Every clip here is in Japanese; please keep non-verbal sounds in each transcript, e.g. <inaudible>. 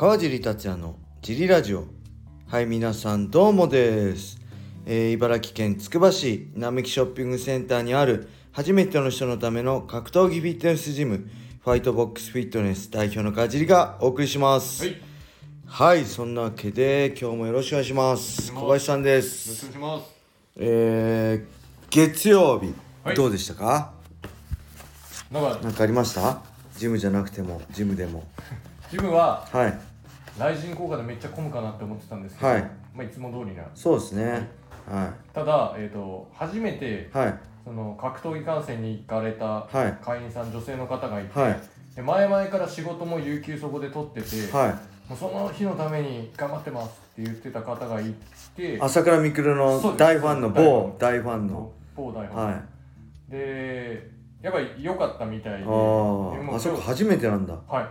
川尻達也のジリラジオ。はい皆さんどうもです、えー茨城県つくば市並木ショッピングセンターにある初めての人のための格闘技フィットネスジムファイトボックスフィットネス代表の川尻がお送りします。はい、よはい、そんなわけで今日もよろしくお願いします。小林さんでろしすくお願いします。えー、月曜日、はい。どうでしたかなんかありました？ジムじゃなくてもジムでも。<laughs> ジムははい雷神効果でめっちゃ混むかなって思ってたんですけど、はい。まあいつも通りな。そうですね。はただ、えっ、と、初めていはい。その格闘技観戦に行かれたはい。会員さん、女性の方がいて、はい。で前々から仕事も有給そこで取ってて、はい。もうその日のために頑張ってますって言ってた方がいて、朝倉未来の大ファンの某大ファンの。某大本、はい。で、やっぱり良かったみたいで、であもああそこ初めてなんだ。はい。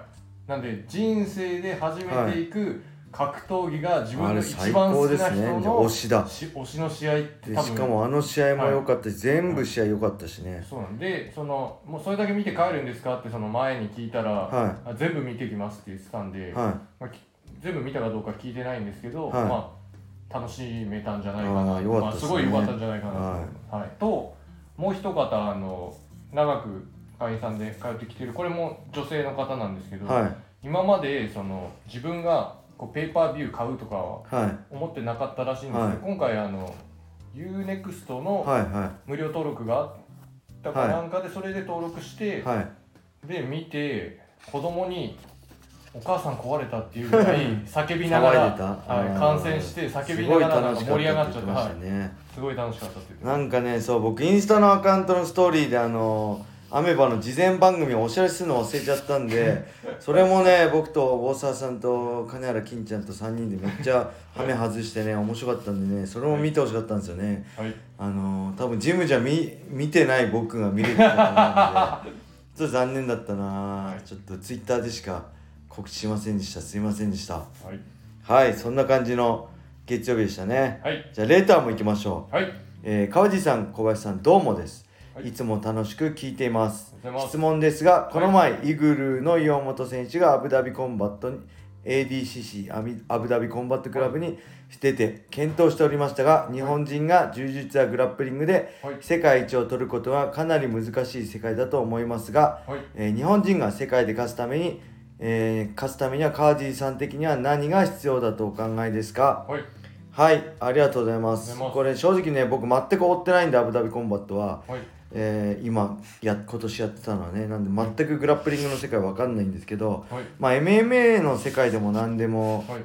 なんで人生で初めて行く格闘技が自分の一番好きな人の推しだ。し推しの試合ってしかもあの試合も良かったし、全部試合良かったしね。そうなんでそのもうそれだけ見て帰るんですかってその前に聞いたら、はあ全部見てきますって言ってたんで、はまあ、き全部見たかどうか聞いてないんですけど、はい。まあ楽しめたんじゃないかあなね。まあ、すごい良かったんじゃないかなと、ははい。ともう一方あの長く会員さんで通ってきてる。これも女性の方なんですけど、いはい。今までその自分がこうペーパービュー買うとかははい。思ってなかったらしいんですけど、はい。今回あの UNEXT の無料登録があったかなんかでそれで登録してい、はい。で見て子供に「お母さん壊れた」っていうぐらい叫びながら、はい、あー。観戦して叫びながらなんか盛り上がっちゃってすごい楽しかったって言ってなんかねそう僕インスタのアカウントのストーリーであのアメバの事前番組をお知らせするの忘れちゃったんでそれもね僕と大沢さんと金原金ちゃんと3人でめっちゃハメ外してね面白かったんでねそれも見てほしかったんですよね。はい。あの多分ジムじゃ見見てない僕が見れてたと思うんで。ちょっと残念だったな。ちょっとツイッターでしか告知しませんでした。すいませんでした。はい。はいそんな感じの月曜日でしたね。はい。じゃあレターも行きましょう。はい。えー川地さん小林さんどうもです、はい。い、つも楽しく聞いています。質問ですがこの前、イグルーの岩本選手がアブダビコンバットに ADCC アビアブダビコンバットクラブに出て健闘しておりましたが日本人が柔術やグラップリングではい。世界一を取ることはかなり難しい世界だと思いますが、はい。えー日本人が世界で勝つために、えー勝つためには川地さん的には何が必要だとお考えですか？はい。はい、ありがとうございます。ありがとうございます。これ正直ね、僕全く追ってないんで、アブダビコンバットは。はいえー今や、今年やってたのはね、なんで全くグラップリングの世界わかんないんですけど、はい。まあ MMA の世界でも何でも、はい。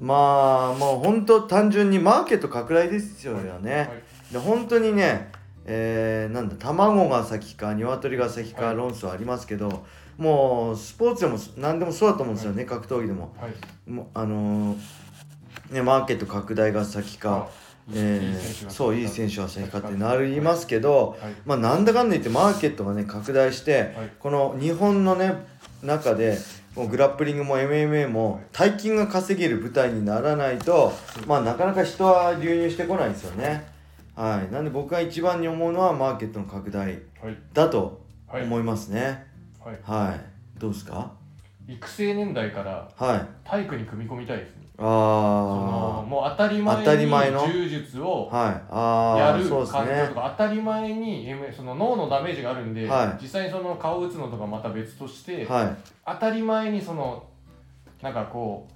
まあもう本当単純にマーケット拡大ですよね。はい。で、本当にね、えーなんだ、卵が先か、鶏が先かはい。論争ありますけど、もうスポーツでも何でもそうだと思うんですよね、格闘技でも。はい。もうあのーね、マーケット拡大が先か。えそういい選手は先かってなりますけど、はい。まあ、なんだかんだ言ってマーケットがね拡大して、はい。この日本のね中でもうグラップリングも MMA も大金が稼げる舞台にならないと、まあ、なかなか人は流入してこないんですよね。はい、なんで僕が一番に思うのはマーケットの拡大はい。だとはい。思いますね。はい。はい、どうですか？育成年代からはい。体育に組み込みたいですねそあのもう当たり前に当たり前の柔術をあ。はい。ああ、やるそうです環境ねと。か当たり前に M その脳のダメージがあるんで、はい実際にその顔を打つのとかまた別として、はい。当たり前にそのなんかこう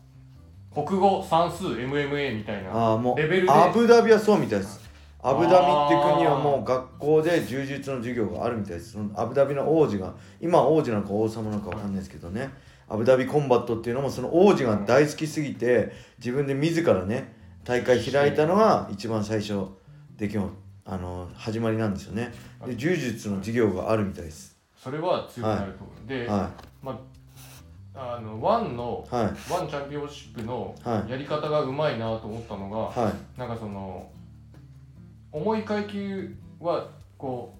国語算数 MMA みたいなああもうレベルでアブダビはそうみたいですアブダビって国はもう学校で柔術の授業があるみたいです。そのアブダビの王子が今は王子なのか王様なのかわかんないですけどね。アブダビコンバットっていうのもその王子が大好きすぎて自分で自らね大会開いたのが一番最初できもあの始まりなんですよね。で柔術の授業があるみたいです。それは強くなると思う、で、はまああのワンのいはい。ワンチャンピオンシップのはい。やり方がうまいなと思ったのが、はい。なんかその重い階級はこ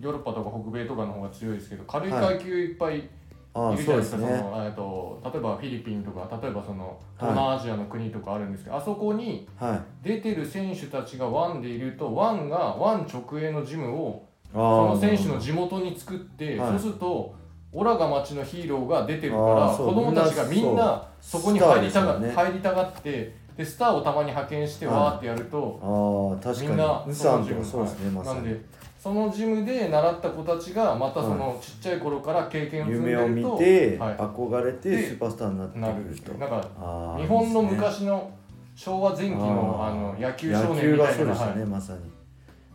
うヨーロッパとか北米とかの方が強いですけど軽い階級いっぱいいるじゃないですか、そうですね。そのえっと例えばフィリピンとか例えばその東南アジアの国とかあるんですけど、あそこにはい出てる選手たちが ONE でいると ONE が ONE 直営のジムをそその選手の地元に作って、はい。そうするとオラが町のヒーローが出てるから子供たちがみんなそこに入りたが、入りたがってでスターをたまに派遣してはい。わーってやると、ああ確かみんなにウサンジムとかそうですねまさに。なんでそのジムで習った子たちがまたそのちっちゃい頃から経験を積んで夢をると見てはい。憧れてでスーパースターになってなくると。なんか日本の昔の昭和前期のあの野球少野年球がそうでみたいなしたねまさに。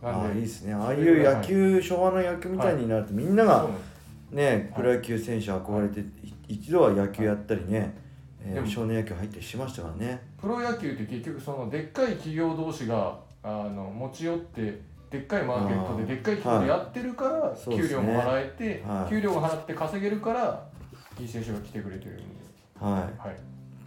ああいいですね。ああいう野球昭和の野球みたいになるとみんながねプロ野球選手憧れてい一度は野球やったりねえでもー少年野球入ったりしましたからね。プロ野球って結局そのでっかい企業同士があの持ち寄ってでっかいマーケットででっかい企業でやってるからそうですね。給料も払えて、はい。給料も払って稼げるからいい選手が来てくれてるんで、はい。はい。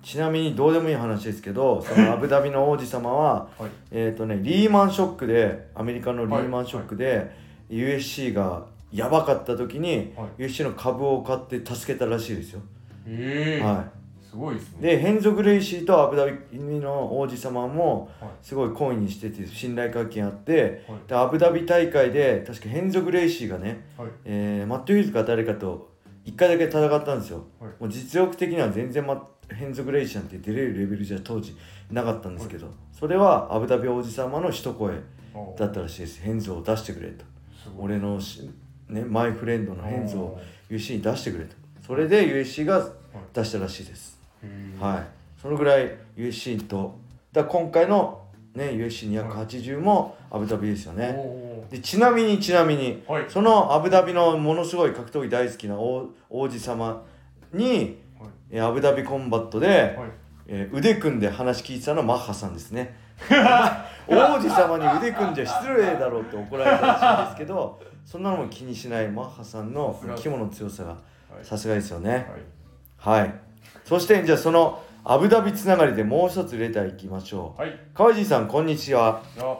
ちなみにどうでもいい話ですけど <laughs> そのアブダビの王子様ははい。えっとねリーマンショックでアメリカのリーマンショックで USC がやばかった時にはい。USC の株を買って助けたらしいですよ。ええはすごいですね。でヘンゾ・グレイシーとアブダビの王子様もはい。すごい懇意にしてて信頼関係あってはい。でアブダビ大会で確かヘンゾ・グレイシーがね、はい。えーマット・ヒューズか誰かと1回だけ戦ったんですよ、はい。もう実力的には全然、ま、ヘンゾ・グレイシーなんて出れるレベルじゃ当時なかったんですけど、それはアブダビ王子様の一声おだったらしいです。ヘンゾを出してくれと。俺のし、ね、 my friend のヘンゾをお UFC に出してくれと。それで USC が出したらしいですはい、そのぐらい USC とだ今回の、ね、USC280 もアブダビですよね、おでちなみにちなみにーはい。そのアブダビのものすごい格闘技大好きな王王子様に、はい。えーアブダビコンバットで、はい。えー腕組んで話聞いてたのはマッハさんですね。<laughs> 王子様に腕組んじゃ失礼だろうって怒られたらしいんですけどそんなのも気にしないマッハさんの肝の強さがはい。さすがですよね、はい。はい。そして、じゃあそのアブダビつながりでもう一つレターいきましょはい、う。川地さん、こんにちは。あ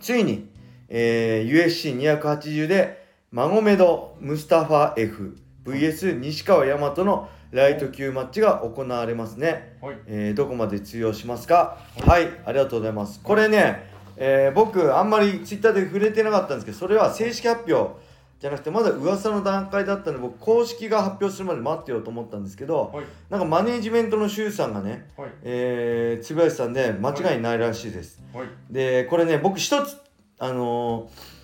ついに、えー、USC280 でマゴメド・ムスタファ F VS 西川大和のライト級マッチが行われますね。はいえーどこまで通用しますか？はい、ありがとうございます。これね、えー僕、あんまりツイッターで触れてなかったんですけど、それは正式発表じゃなくて、まだ噂の段階だったんで、僕、公式が発表するまで待ってようと思ったんですけど、はい。なんかマネージメントの周さんがね、はい。えー、つぶやいてたんで、間違いないらしいです。はい。で、これね、僕、一つ、あのー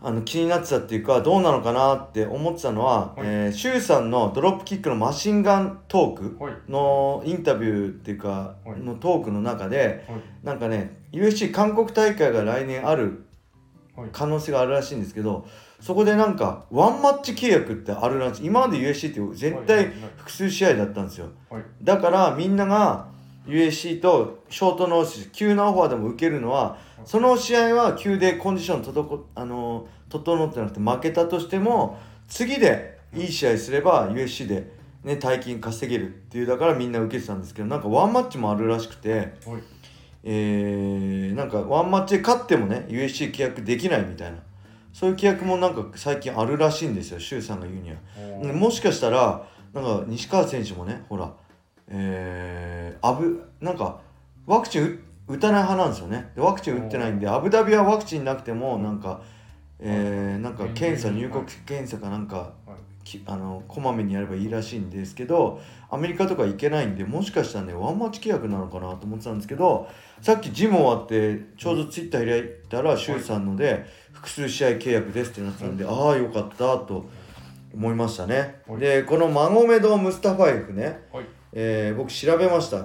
あの気になってたっていうかどうなのかなって思ってたのは、はい。えー、シュウさんのドロップキックのマシンガントーク、はい。のインタビューっていうか、はい。のトークの中ではい。なんかね USC 韓国大会が来年あるはい。可能性があるらしいんですけどそこでなんかワンマッチ契約ってあるらしい。今まで USC って絶はい対複数試合だったんですよ。はい。だからみんなが USC とショートノース急なオファーでも受けるのはその試合は急でコンディションとどこあの整ってなくて負けたとしても次でいい試合すれば USC で、ね、大金稼げるっていうだからみんな受けてたんですけどなんかワンマッチもあるらしくて、はい。えー、なんかワンマッチで勝ってもね USC 契約できないみたいなそういう契約もなんか最近あるらしいんですよ周さんが言うには。もしかしたらなんか西川選手もねほらえー、アブなんかワクチン打打たない派なんですよね。でワクチン打ってないんでアブダビはワクチンなくてもなんか、えー、なんか検査はい入国検査かなんかあのこまめにやればいいらしいんですけどアメリカとか行けないんでもしかしたらねワンマッチ契約なのかなと思ってたんですけどさっきジム終わってちょうどツイッター開いたら周さんので複数試合契約ですってなってたんで、ああよかったと思いましたね、はい。でこのマゴメド・ムスタファエフね、はい。えー僕調べました、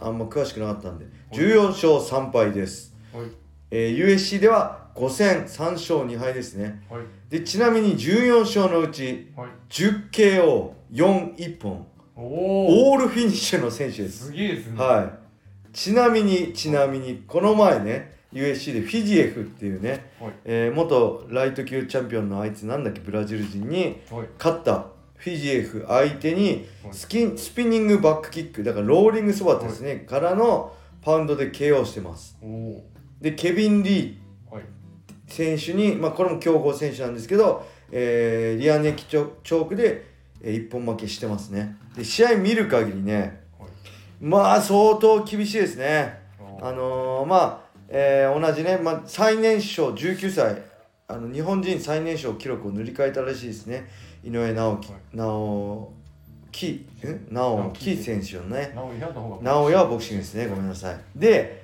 あんま詳しくなかったんで。い。14勝3敗です、はい。えー USC では5戦3勝2敗ですね。はい。でちなみに14勝のうちはい。10KO41 本。オールフィニッシュの選手です。すげえですね。はい。ちなみにちなみにこの前ね USC でフィジエフっていうね、はい。えー元ライト級チャンピオンのあいつなんだっけブラジル人にはい。勝ったフィジエフ相手にはい。スキンスピニングバックキックだからローリングそばですね、からのパウンドで KO してます。でケビン・リーはい選手に、まあ、これも強豪選手なんですけど、えーリアネキチョチョークで、えー一本負けしてますね。で試合見る限りねはい。まあ相当厳しいですね。ああのーまあ、えー同じね、まあ、最年少19歳あの日本人最年少記録を塗り替えたらしいですね。井上直樹、はい。直樹ん直樹選手のね。直哉はボクシングですね。ごめんなさい。で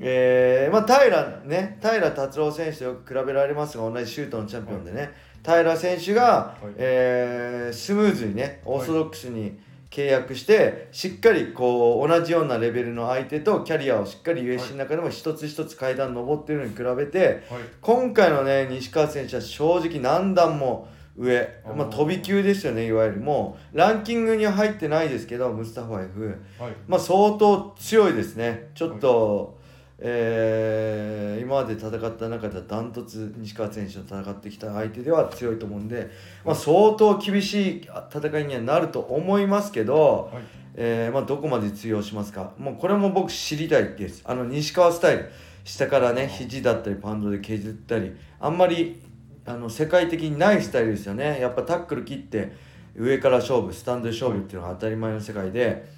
えーまあ、平ね平達郎選手とよく比べられますが同じシュートのチャンピオンでね、平選手が、い。えースムーズにねオーソドックスに契約して、しっかりこう同じようなレベルの相手とキャリアをしっかり USC の中でも一つ一つ階段登ってるのに比べてはい。今回のね西川選手は正直何段も上、まあ、飛び級ですよねいわゆる。もうランキングには入ってないですけどムスタファエフ。はい。まあ相当強いですね。ちょっと、えー今まで戦った中ではダントツ西川選手と戦ってきた相手では強いと思うんで、まあ、相当厳しい戦いにはなると思いますけど、はい。えーまあ、どこまで通用しますか。もうこれも僕知りたいです。あの西川スタイル。下からね肘だったりパンドで削ったり。あんまりあの世界的にないスタイルですよね。やっぱタックル切って上から勝負スタンドで勝負っていうのが当たり前の世界で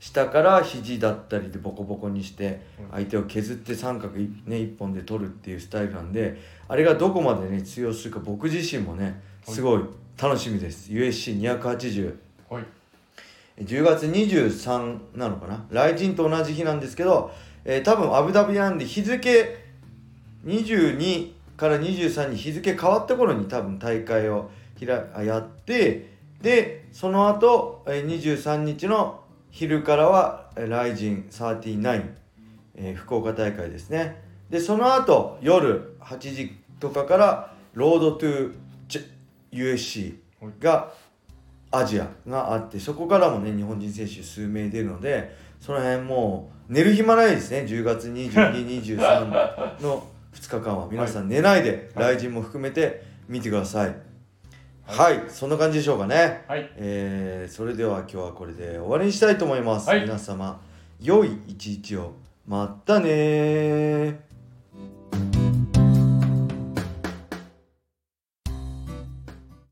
下から肘だったりでボコボコにして相手を削って三角いね、一本で取るっていうスタイルなんであれがどこまでね通用するか僕自身もねすごい楽しみです。USC280 はい。10月23なのかな？来人と同じ日なんですけど、えー多分アブダビなんで日付22から23に日付変わった頃に多分大会をひらあやってでその後、えー23日の昼からはえーライジン39、えー福岡大会ですね。でその後夜8時とかからロードトゥー USC がアジアがあってそこからもね日本人選手数名出るのでその辺もう寝る暇ないですね。10月2223の2日間は。皆さん寝ないではい来人も含めて見てくださいはい、そんな感じでしょうかね。はい。えーそれでは今日はこれで終わりにしたいと思います、はい。皆様良い一日を。またねー